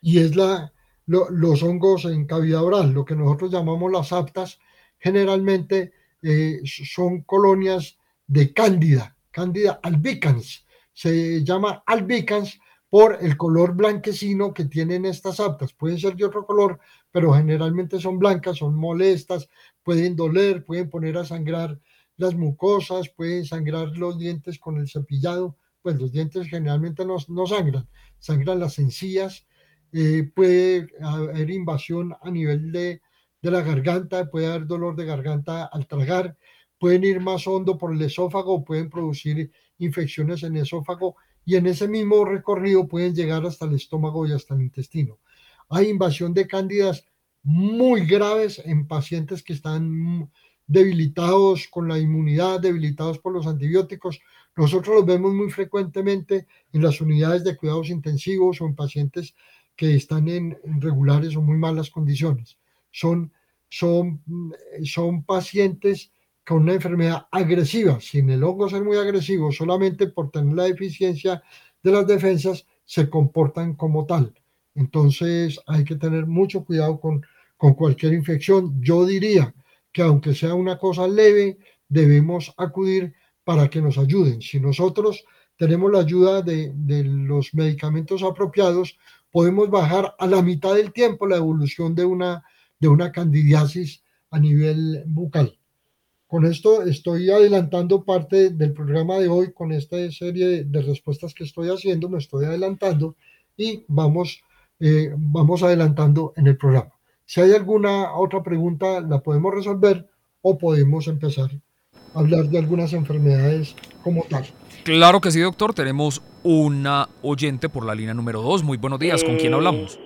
y es la, los hongos en cavidad oral, lo que nosotros llamamos las aptas, generalmente eh, son colonias de cándida, cándida albicans. Se llama albicans por el color blanquecino que tienen estas aptas. Pueden ser de otro color, pero generalmente son blancas, son molestas, pueden doler, pueden poner a sangrar las mucosas, pueden sangrar los dientes con el cepillado, pues los dientes generalmente no, no sangran, sangran las encías, eh, puede haber invasión a nivel de, de la garganta, puede haber dolor de garganta al tragar, pueden ir más hondo por el esófago, pueden producir infecciones en el esófago y en ese mismo recorrido pueden llegar hasta el estómago y hasta el intestino. Hay invasión de cándidas muy graves en pacientes que están debilitados con la inmunidad, debilitados por los antibióticos. Nosotros los vemos muy frecuentemente en las unidades de cuidados intensivos o en pacientes que están en regulares o muy malas condiciones. Son, son, son pacientes con una enfermedad agresiva, sin el hongo ser muy agresivo, solamente por tener la deficiencia de las defensas, se comportan como tal. Entonces hay que tener mucho cuidado con con cualquier infección. Yo diría que aunque sea una cosa leve, debemos acudir para que nos ayuden. Si nosotros tenemos la ayuda de, los medicamentos apropiados, podemos bajar a la mitad del tiempo la evolución de una, de una candidiasis a nivel bucal. Con esto estoy adelantando parte del programa de hoy con esta serie de respuestas que estoy haciendo, me estoy adelantando y vamos eh, vamos adelantando en el programa. Si hay alguna otra pregunta, la podemos resolver o podemos empezar hablar de algunas enfermedades como tal. Claro que sí, doctor. Tenemos una oyente por la línea número 2. Muy buenos días. ¿Con quién hablamos?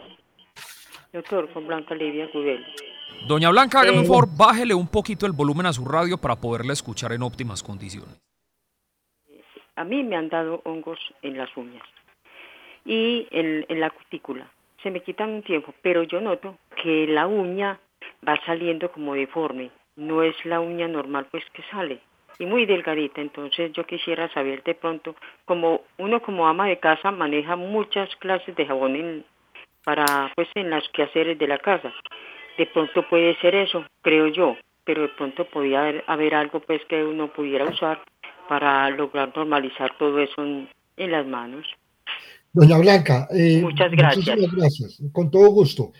Doctor, con Blanca Lidia Gudel. Doña Blanca, hágame un favor, bájele un poquito el volumen a su radio para poderla escuchar en óptimas condiciones. A mí me han dado hongos en las uñas y en, en la cutícula. Se me quitan un tiempo, pero yo noto que la uña va saliendo como deforme. No es la uña normal pues que sale y muy delgadita. Entonces yo quisiera saber de pronto, como uno como ama de casa maneja muchas clases de jabón en, para pues en las quehaceres de la casa. De pronto puede ser eso, creo yo, pero de pronto podía haber, algo pues que uno pudiera usar para lograr normalizar todo eso en, las manos. Doña Blanca, eh, muchas gracias. gracias, con todo gusto.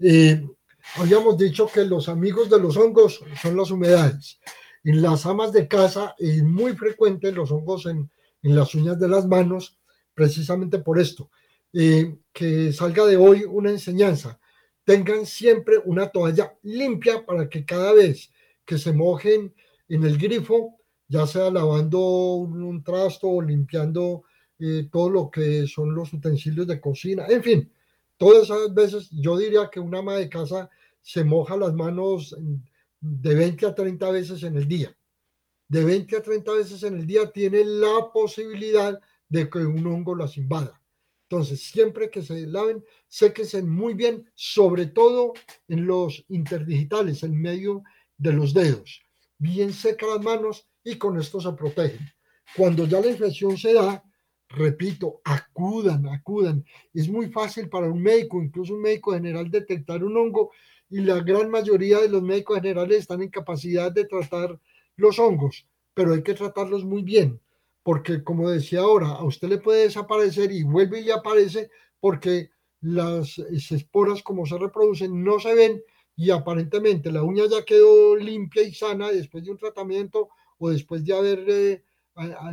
Eh, habíamos dicho que los amigos de los hongos son las humedades. En las amas de casa es muy frecuente los hongos en, en las uñas de las manos, precisamente por esto. Eh, que salga de hoy una enseñanza. Tengan siempre una toalla limpia para que cada vez que se mojen en el grifo, ya sea lavando un, trasto o limpiando eh, todo lo que son los utensilios de cocina, en fin, todas esas veces yo diría que una ama de casa se moja las manos de 20 a 30 veces en el día. De 20 a 30 veces en el día tiene la posibilidad de que un hongo las invada. Entonces, siempre que se laven, séquense muy bien, sobre todo en los interdigitales, en medio de los dedos. Bien seca las manos y con esto se protegen. Cuando ya la infección se da, repito, acudan, acudan. Es muy fácil para un médico, incluso un médico general, detectar un hongo y la gran mayoría de los médicos generales están en capacidad de tratar los hongos, pero hay que tratarlos muy bien porque como decía ahora, a usted le puede desaparecer y vuelve y aparece porque las esporas como se reproducen no se ven y aparentemente la uña ya quedó limpia y sana después de un tratamiento o después de haberle,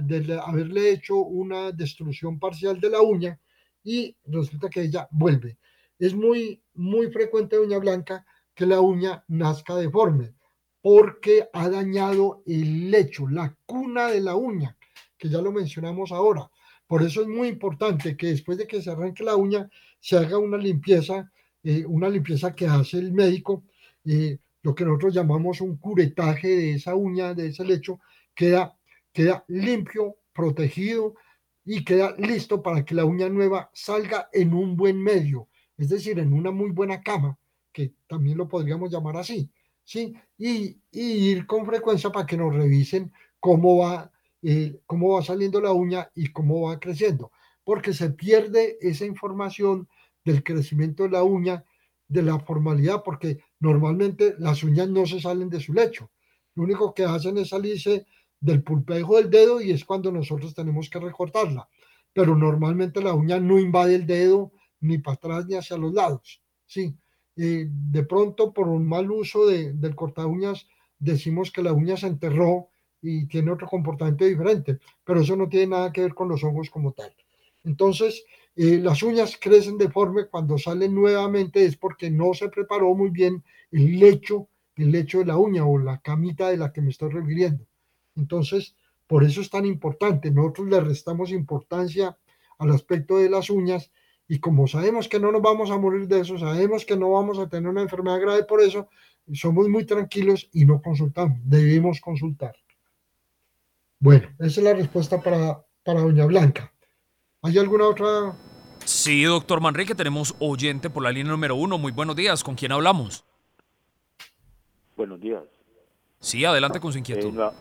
de haberle hecho una destrucción parcial de la uña y resulta que ella vuelve. Es muy, muy frecuente, uña blanca, que la uña nazca deforme porque ha dañado el lecho, la cuna de la uña que ya lo mencionamos ahora. Por eso es muy importante que después de que se arranque la uña, se haga una limpieza, eh, una limpieza que hace el médico, eh, lo que nosotros llamamos un curetaje de esa uña, de ese lecho, queda, queda limpio, protegido y queda listo para que la uña nueva salga en un buen medio, es decir, en una muy buena cama, que también lo podríamos llamar así, ¿sí? Y, ir con frecuencia para que nos revisen cómo va eh, cómo va saliendo la uña y cómo va creciendo, porque se pierde esa información del crecimiento de la uña, de la formalidad, porque normalmente las uñas no se salen de su lecho. Lo único que hacen es salirse del pulpejo del dedo y es cuando nosotros tenemos que recortarla. Pero normalmente la uña no invade el dedo ni para atrás ni hacia los lados. Sí, eh, de pronto por un mal uso de, del corta uñas decimos que la uña se enterró y tiene otro comportamiento diferente, pero eso no tiene nada que ver con los hongos como tal. Entonces, eh, las uñas crecen deforme cuando salen nuevamente es porque no se preparó muy bien el lecho, el lecho de la uña o la camita de la que me estoy refiriendo. Entonces, por eso es tan importante. Nosotros le restamos importancia al aspecto de las uñas y como sabemos que no nos vamos a morir de eso, sabemos que no vamos a tener una enfermedad grave por eso, somos muy tranquilos y no consultamos. Debemos consultar. Bueno, esa es la respuesta para, para Doña Blanca. ¿Hay alguna otra? Sí, doctor Manrique, tenemos oyente por la línea número uno. Muy buenos días. ¿Con quién hablamos? Buenos días. Sí, adelante con su inquietud. Eh,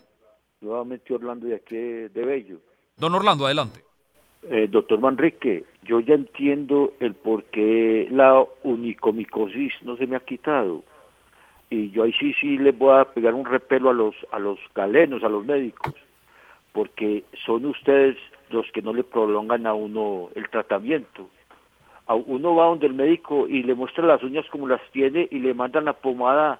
nuevamente Orlando de aquí de Bello. Don Orlando, adelante. Eh, doctor Manrique, yo ya entiendo el por qué la unicomicosis no se me ha quitado. Y yo ahí sí, sí les voy a pegar un repelo a los, a los galenos, a los médicos porque son ustedes los que no le prolongan a uno el tratamiento. A uno va donde el médico y le muestra las uñas como las tiene y le mandan la pomada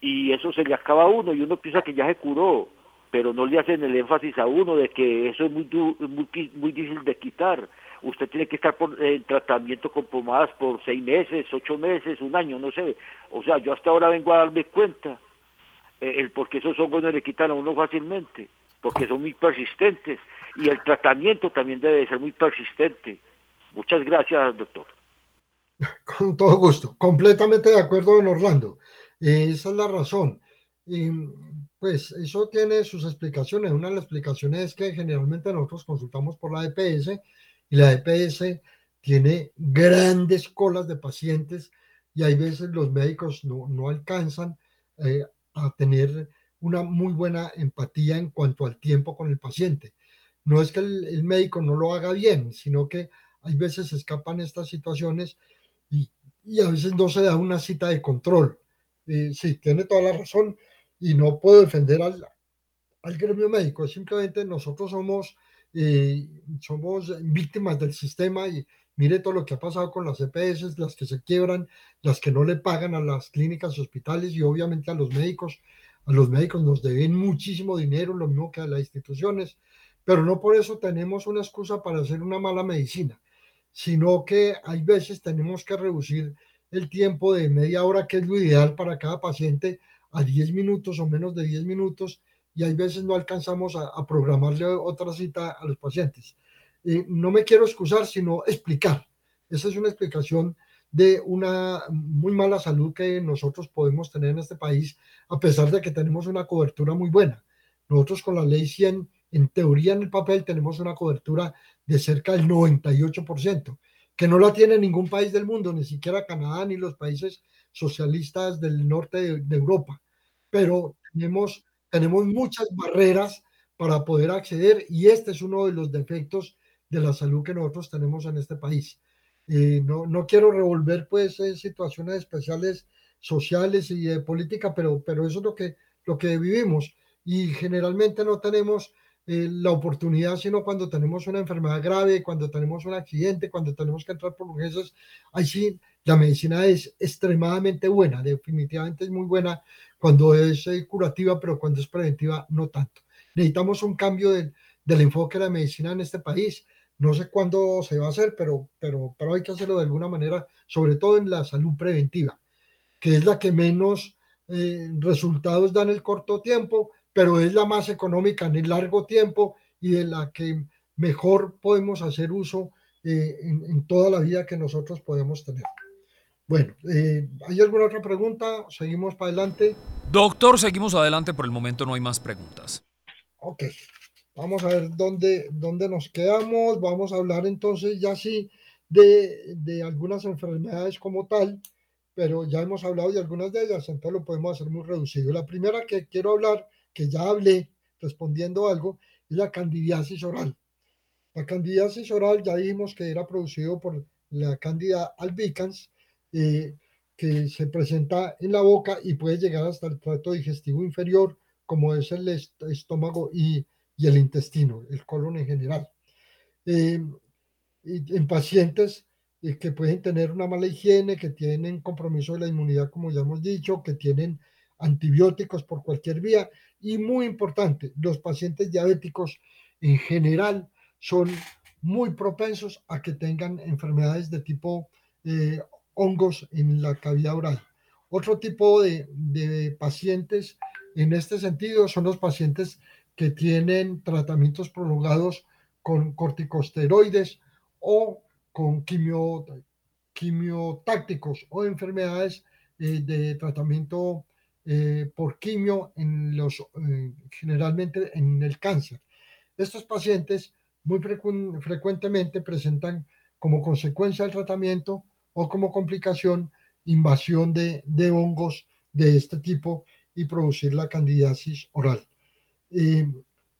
y eso se le acaba a uno y uno piensa que ya se curó, pero no le hacen el énfasis a uno de que eso es muy, muy, muy difícil de quitar. usted tiene que estar por, en tratamiento con pomadas por seis meses, ocho meses, un año, no sé. O sea, yo hasta ahora vengo a darme cuenta eh, el porque esos hongos no le quitan a uno fácilmente, porque son muy persistentes y el tratamiento también debe ser muy persistente. Muchas gracias, doctor. Con todo gusto, completamente de acuerdo, don Orlando. esa es la razón. Pues eso tiene sus explicaciones. Una de las explicaciones es que generalmente nosotros consultamos por la EPS y la EPS tiene grandes colas de pacientes y hay veces los médicos no, no alcanzan eh, a tener una muy buena empatía en cuanto al tiempo con el paciente. No es que el, médico no lo haga bien, sino que hay veces se escapan estas situaciones y, y, a veces no se da una cita de control. Eh, sí, tiene toda la razón y no puedo defender al, al gremio médico, simplemente nosotros somos, eh, somos víctimas del sistema y mire todo lo que ha pasado con las EPS, las que se quiebran, las que no le pagan a las clínicas hospitales y obviamente a los médicos. A los médicos nos deben muchísimo dinero, lo mismo que a las instituciones, pero no por eso tenemos una excusa para hacer una mala medicina, sino que hay veces tenemos que reducir el tiempo de media hora, que es lo ideal para cada paciente, a 10 minutos o menos de 10 minutos y hay veces no alcanzamos a, programarle otra cita a los pacientes. No me quiero excusar, sino explicar. Esa es una explicación de una muy mala salud que nosotros podemos tener en este país, a pesar de que tenemos una cobertura muy buena. Nosotros con la ley 100, en teoría en el papel, tenemos una cobertura de cerca del 98%, que no la tiene ningún país del mundo, ni siquiera Canadá ni los países socialistas del norte de Europa pero tenemos, tenemos muchas barreras para poder acceder y este es uno de los defectos de la salud que nosotros tenemos en este país. Eh, no, no quiero revolver pues situaciones especiales sociales y de política, pero, pero eso es lo que, lo que vivimos y generalmente no tenemos eh, la oportunidad, sino cuando tenemos una enfermedad grave, cuando tenemos un accidente, cuando tenemos que entrar por urgencias, ahí sí la medicina es extremadamente buena, definitivamente es muy buena cuando es eh, curativa, pero cuando es preventiva, no tanto. Necesitamos un cambio del enfoque de la medicina en este país. No sé cuándo se va a hacer, pero, pero, pero hay que hacerlo de alguna manera, sobre todo en la salud preventiva, que es la que menos eh, resultados da en el corto tiempo, pero es la más económica en el largo tiempo y de la que mejor podemos hacer uso eh, en, en toda la vida que nosotros podemos tener. Bueno, eh, ¿hay alguna otra pregunta? Seguimos para adelante. Doctor, seguimos adelante. Por el momento no hay más preguntas. Ok, vamos a ver dónde, dónde nos quedamos. Vamos a hablar entonces ya sí de, de algunas enfermedades como tal, pero ya hemos hablado de algunas de ellas, entonces lo podemos hacer muy reducido. La primera que quiero hablar, que ya hablé respondiendo algo, es la candidiasis oral. La candidiasis oral ya dijimos que era producido por la candida albicans, eh, que se presenta en la boca y puede llegar hasta el trato digestivo inferior, como es el estómago y, el intestino, el colon en general. Eh, en pacientes eh, que pueden tener una mala higiene, que tienen compromiso de la inmunidad, como ya hemos dicho, que tienen antibióticos por cualquier vía. Y muy importante, los pacientes diabéticos en general son muy propensos a que tengan enfermedades de tipo eh, hongos en la cavidad oral. Otro tipo de, pacientes en este sentido son los pacientes que tienen tratamientos prolongados con corticosteroides o con quimio, quimiotácticos o enfermedades eh, de tratamiento eh, por quimio en los, eh, generalmente en el cáncer. Estos pacientes muy frecuentemente presentan como consecuencia del tratamiento o como complicación invasión de, hongos de este tipo y producir la candidiasis oral. Eh,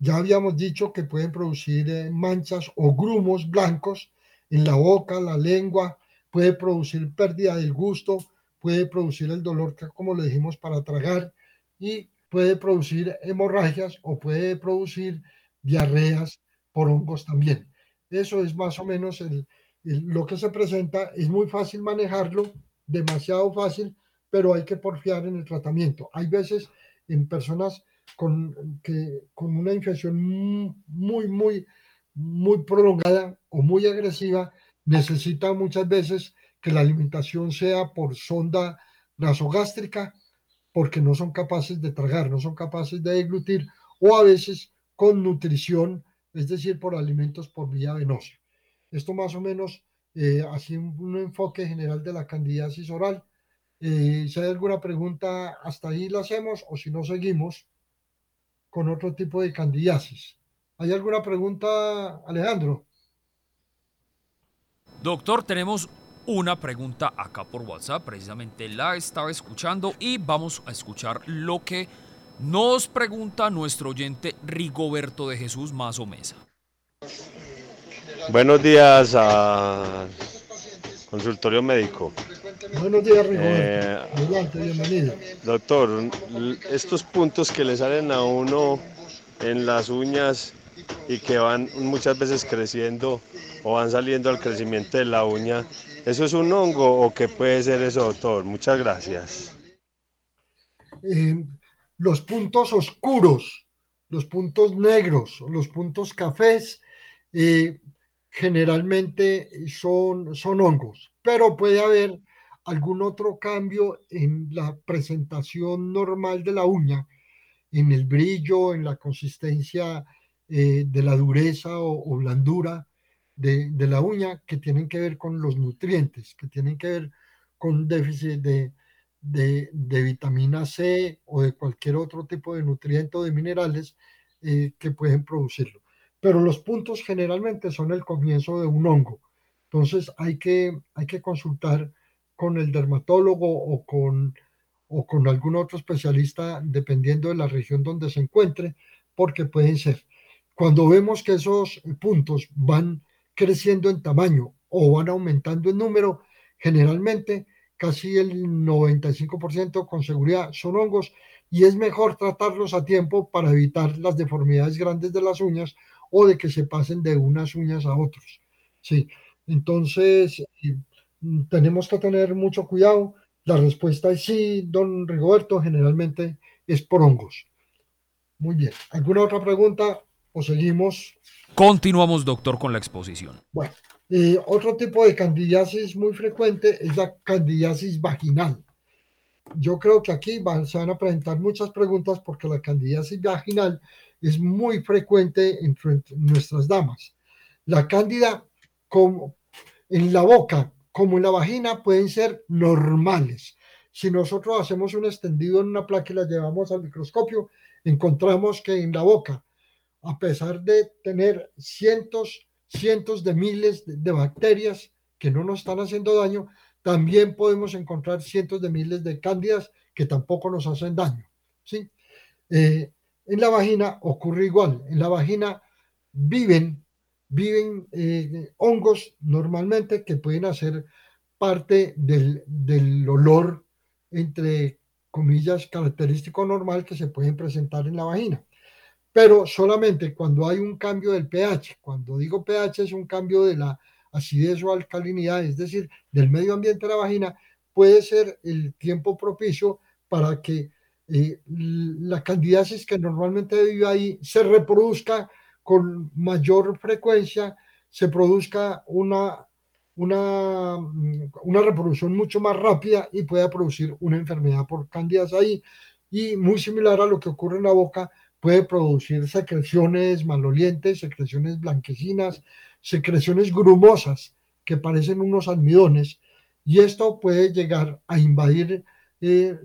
ya habíamos dicho que pueden producir manchas o grumos blancos en la boca, la lengua, puede producir pérdida del gusto, puede producir el dolor, como le dijimos, para tragar y puede producir hemorragias o puede producir diarreas por hongos también. Eso es más o menos el, lo que se presenta es muy fácil manejarlo, demasiado fácil, pero hay que porfiar en el tratamiento. Hay veces en personas con, que, con una infección muy, muy, muy prolongada o muy agresiva, necesita muchas veces que la alimentación sea por sonda nasogástrica porque no son capaces de tragar, no son capaces de deglutir o a veces con nutrición, es decir, por alimentos por vía venosa. Esto más o menos eh, así un, enfoque general de la candidiasis oral. Eh, si hay alguna pregunta, hasta ahí la hacemos o si no, seguimos con otro tipo de candidiasis. ¿Hay alguna pregunta, Alejandro? Doctor, tenemos una pregunta acá por WhatsApp, precisamente la estaba escuchando y vamos a escuchar lo que nos pregunta nuestro oyente Rigoberto de Jesús Mazo Mesa. Buenos días a consultorio médico. Buenos días, Rigoberto. Eh, bienvenido. Doctor, estos puntos que le salen a uno en las uñas y que van muchas veces creciendo o van saliendo al crecimiento de la uña, ¿eso es un hongo o qué puede ser eso, doctor? Muchas gracias. Eh, los puntos oscuros, los puntos negros, los puntos cafés, eh, generalmente son, son hongos, pero puede haber algún otro cambio en la presentación normal de la uña, en el brillo, en la consistencia eh, de la dureza o, blandura de, la uña, que tienen que ver con los nutrientes, que tienen que ver con déficit de, de, vitamina C o de cualquier otro tipo de nutriente o de minerales eh, que pueden producirlo pero los puntos generalmente son el comienzo de un hongo. Entonces hay que, hay que consultar con el dermatólogo o con, o con algún otro especialista, dependiendo de la región donde se encuentre, porque pueden ser. Cuando vemos que esos puntos van creciendo en tamaño o van aumentando en número, generalmente casi el 95% con seguridad son hongos y es mejor tratarlos a tiempo para evitar las deformidades grandes de las uñas o de que se pasen de unas uñas a otros. Sí, entonces mm, tenemos que tener mucho cuidado. La respuesta es sí, don Rigoberto, generalmente es por hongos. Muy bien. ¿Alguna otra pregunta o seguimos? Continuamos, doctor, con la exposición. Bueno, eh, otro tipo de candidiasis muy frecuente es la candidiasis vaginal. Yo creo que aquí van, se van a presentar muchas preguntas porque la candidiasis vaginal es muy frecuente entre nuestras damas. La cándida como en la boca como en la vagina pueden ser normales. Si nosotros hacemos un extendido en una placa y la llevamos al microscopio, encontramos que en la boca, a pesar de tener cientos, cientos de miles de, bacterias que no nos están haciendo daño, también podemos encontrar cientos de miles de cándidas que tampoco nos hacen daño. ¿sí? Eh, en la vagina ocurre igual. En la vagina viven, viven eh, hongos normalmente que pueden hacer parte del, del olor, entre comillas, característico normal que se pueden presentar en la vagina. Pero solamente cuando hay un cambio del pH, cuando digo pH es un cambio de la acidez o alcalinidad, es decir, del medio ambiente de la vagina, puede ser el tiempo propicio para que eh, la candidiasis que normalmente vive ahí se reproduzca con mayor frecuencia, se produzca una, una, mm, una reproducción mucho más rápida y pueda producir una enfermedad por candidiasis ahí. Y muy similar a lo que ocurre en la boca, puede producir secreciones malolientes, secreciones blanquecinas, secreciones grumosas que parecen unos almidones. Y esto puede llegar a invadir eh,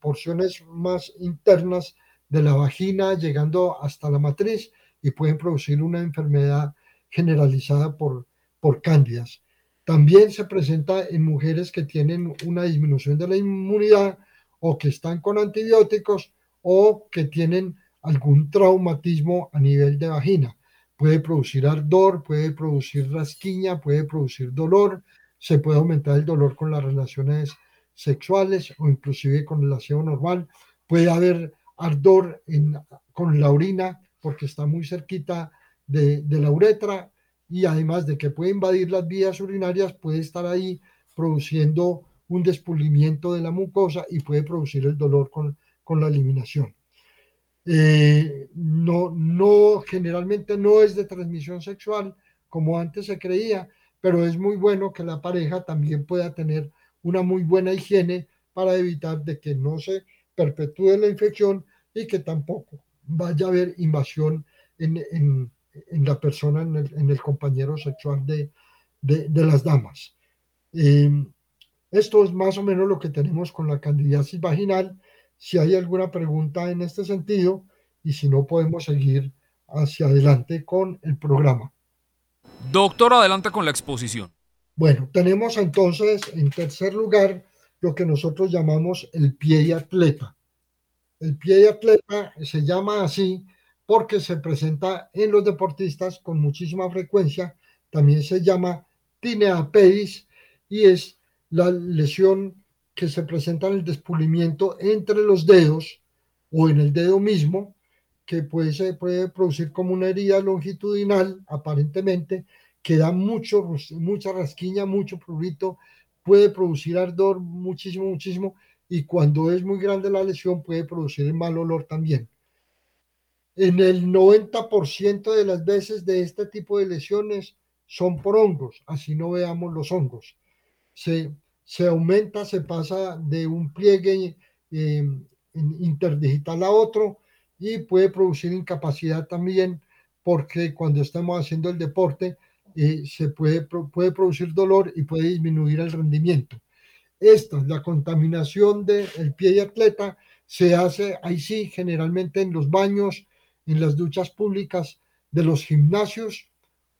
porciones más internas de la vagina, llegando hasta la matriz y pueden producir una enfermedad generalizada por, por cándidas. También se presenta en mujeres que tienen una disminución de la inmunidad o que están con antibióticos o que tienen algún traumatismo a nivel de vagina. Puede producir ardor, puede producir rasquiña, puede producir dolor, se puede aumentar el dolor con las relaciones sexuales o inclusive con el aseo normal. Puede haber ardor con la orina porque está muy cerquita de, la uretra y además de que puede invadir las vías urinarias, puede estar ahí produciendo un despulimiento de la mucosa y puede producir el dolor con la eliminación. Eh, no, no, generalmente no es de transmisión sexual como antes se creía, pero es muy bueno que la pareja también pueda tener una muy buena higiene para evitar de que no se perpetúe la infección y que tampoco vaya a haber invasión en, en, la persona, en el, compañero sexual de, de, de las damas. Eh, esto es más o menos lo que tenemos con la candidiasis vaginal. Si hay alguna pregunta en este sentido y si no podemos seguir hacia adelante con el programa. Doctor, adelante con la exposición. Bueno, tenemos entonces en tercer lugar lo que nosotros llamamos el pie de atleta. El pie de atleta se llama así porque se presenta en los deportistas con muchísima frecuencia. También se llama tinea pedis y es la lesión que se presenta en el despulimiento entre los dedos o en el dedo mismo, que puede, se puede producir como una herida longitudinal, aparentemente, que da mucho, mucha rasquiña, mucho prurito, puede producir ardor muchísimo, muchísimo, y cuando es muy grande la lesión puede producir mal olor también. En el 90% de las veces de este tipo de lesiones son por hongos, así no veamos los hongos. Se, se aumenta, se pasa de un pliegue eh, interdigital a otro y puede producir incapacidad también porque cuando estamos haciendo el deporte eh, se puede, puede producir dolor y puede disminuir el rendimiento. Esta, la contaminación del pie de atleta, se hace ahí sí, generalmente en los baños, en las duchas públicas de los gimnasios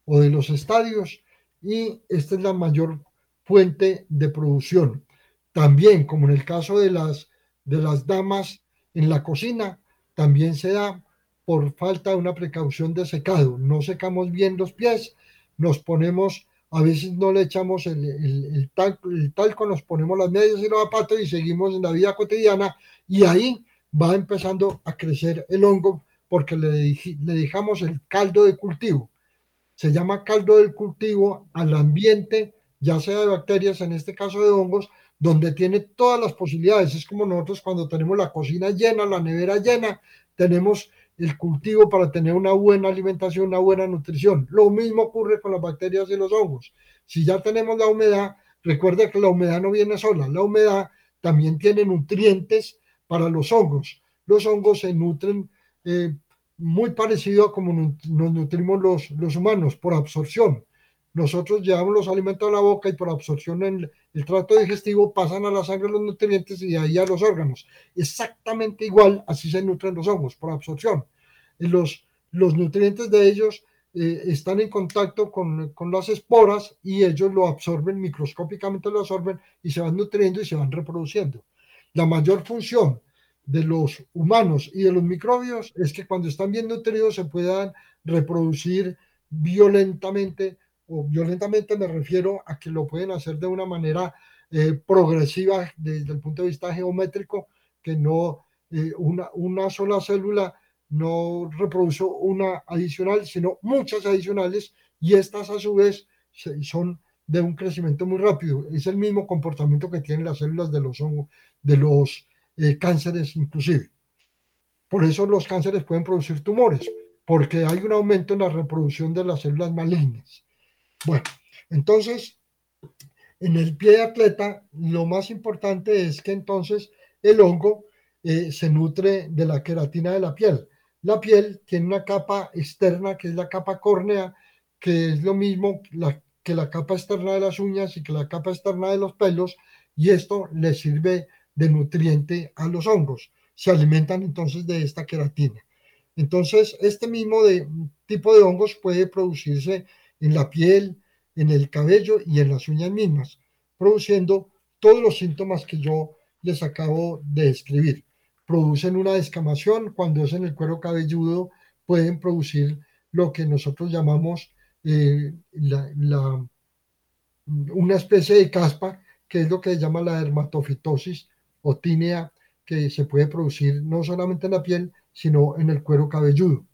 o de los estadios, y esta es la mayor fuente de producción. También, como en el caso de las, de las damas en la cocina, también se da por falta de una precaución de secado. No secamos bien los pies, nos ponemos a veces no le echamos el, el, talco, el, talco, nos ponemos las medias y los zapatos y seguimos en la vida cotidiana y ahí va empezando a crecer el hongo porque le, le dejamos el caldo de cultivo. Se llama caldo del cultivo al ambiente, ya sea de bacterias, en este caso de hongos, donde tiene todas las posibilidades. Es como nosotros cuando tenemos la cocina llena, la nevera llena, tenemos el cultivo para tener una buena alimentación, una buena nutrición. Lo mismo ocurre con las bacterias y los hongos. Si ya tenemos la humedad, recuerda que la humedad no viene sola, la humedad también tiene nutrientes para los hongos. Los hongos se nutren eh, muy parecido a como nos nutrimos los, los humanos, por absorción. Nosotros llevamos los alimentos a la boca y por absorción en el trato digestivo pasan a la sangre los nutrientes y de ahí a los órganos. Exactamente igual, así se nutren los hongos, por absorción. Los, los nutrientes de ellos eh, están en contacto con, con, las esporas y ellos lo absorben, microscópicamente lo absorben y se van nutriendo y se van reproduciendo. La mayor función de los humanos y de los microbios es que cuando están bien nutridos se puedan reproducir violentamente o violentamente me refiero a que lo pueden hacer de una manera eh, progresiva desde el punto de vista geométrico, que no eh, una, una sola célula no reproduce una adicional, sino muchas adicionales, y estas a su vez son de un crecimiento muy rápido. Es el mismo comportamiento que tienen las células de los hongos, de los eh, cánceres inclusive. Por eso los cánceres pueden producir tumores, porque hay un aumento en la reproducción de las células malignas. Bueno, entonces, en el pie de atleta, lo más importante es que entonces el hongo eh, se nutre de la queratina de la piel. La piel tiene una capa externa, que es la capa córnea, que es lo mismo que la capa externa de las uñas y que la capa externa de los pelos, y esto le sirve de nutriente a los hongos. Se alimentan entonces de esta queratina. Entonces, este mismo tipo de hongos puede producirse en la piel, en el cabello y en las uñas mismas, produciendo todos los síntomas que yo les acabo de describir. Producen una descamación, cuando es en el cuero cabelludo, pueden producir lo que nosotros llamamos eh, la, una especie de caspa, que es lo que se llama la dermatofitosis o tínea, que se puede producir no solamente en la piel, sino en el cuero cabelludo.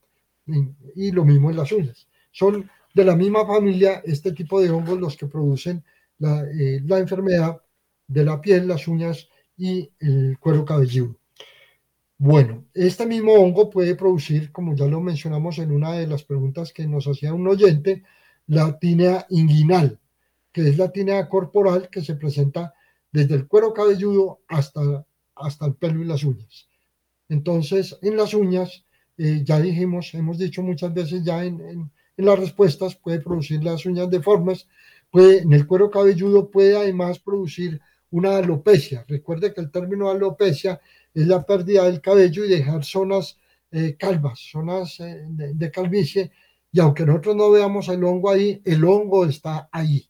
Y lo mismo en las uñas. Son de la misma familia este tipo de hongos los que producen la, eh, la enfermedad de la piel, las uñas y el cuero cabelludo. Bueno, este mismo hongo puede producir, como ya lo mencionamos en una de las preguntas que nos hacía un oyente, la tinea inguinal, que es la tinea corporal que se presenta desde el cuero cabelludo hasta, hasta el pelo y las uñas. Entonces, en las uñas, eh, ya dijimos, hemos dicho muchas veces ya en, en, las respuestas, puede producir las uñas deformes, puede, en el cuero cabelludo puede además producir una alopecia. Recuerde que el término alopecia es la pérdida del cabello y dejar zonas eh, calvas, zonas eh, de, de, calvicie, y aunque nosotros no veamos el hongo ahí, el hongo está ahí.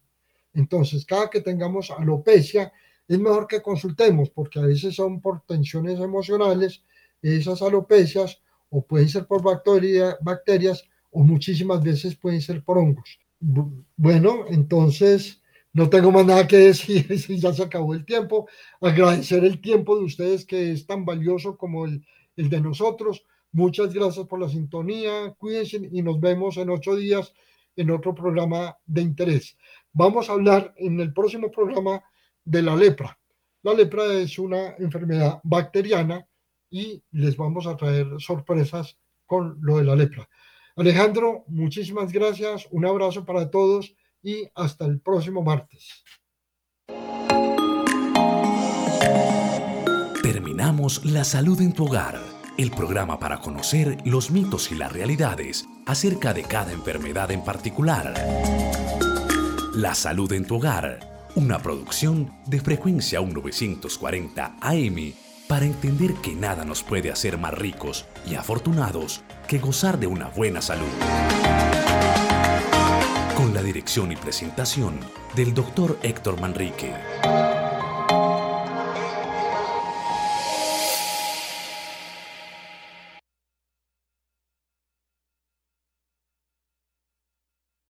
Entonces, cada que tengamos alopecia, es mejor que consultemos, porque a veces son por tensiones emocionales, esas alopecias, o pueden ser por bacteria, bacterias, o muchísimas veces pueden ser por hongos. Bueno, entonces no tengo más nada que decir, ya se acabó el tiempo. Agradecer el tiempo de ustedes que es tan valioso como el, el de nosotros. Muchas gracias por la sintonía, cuídense y nos vemos en ocho días en otro programa de interés. Vamos a hablar en el próximo programa de la lepra. La lepra es una enfermedad bacteriana y les vamos a traer sorpresas con lo de la lepra. Alejandro, muchísimas gracias, un abrazo para todos y hasta el próximo martes. Terminamos La Salud en tu Hogar, el programa para conocer los mitos y las realidades acerca de cada enfermedad en particular. La Salud en tu Hogar, una producción de frecuencia 1940 AM para entender que nada nos puede hacer más ricos y afortunados que gozar de una buena salud con la dirección y presentación del doctor Héctor Manrique.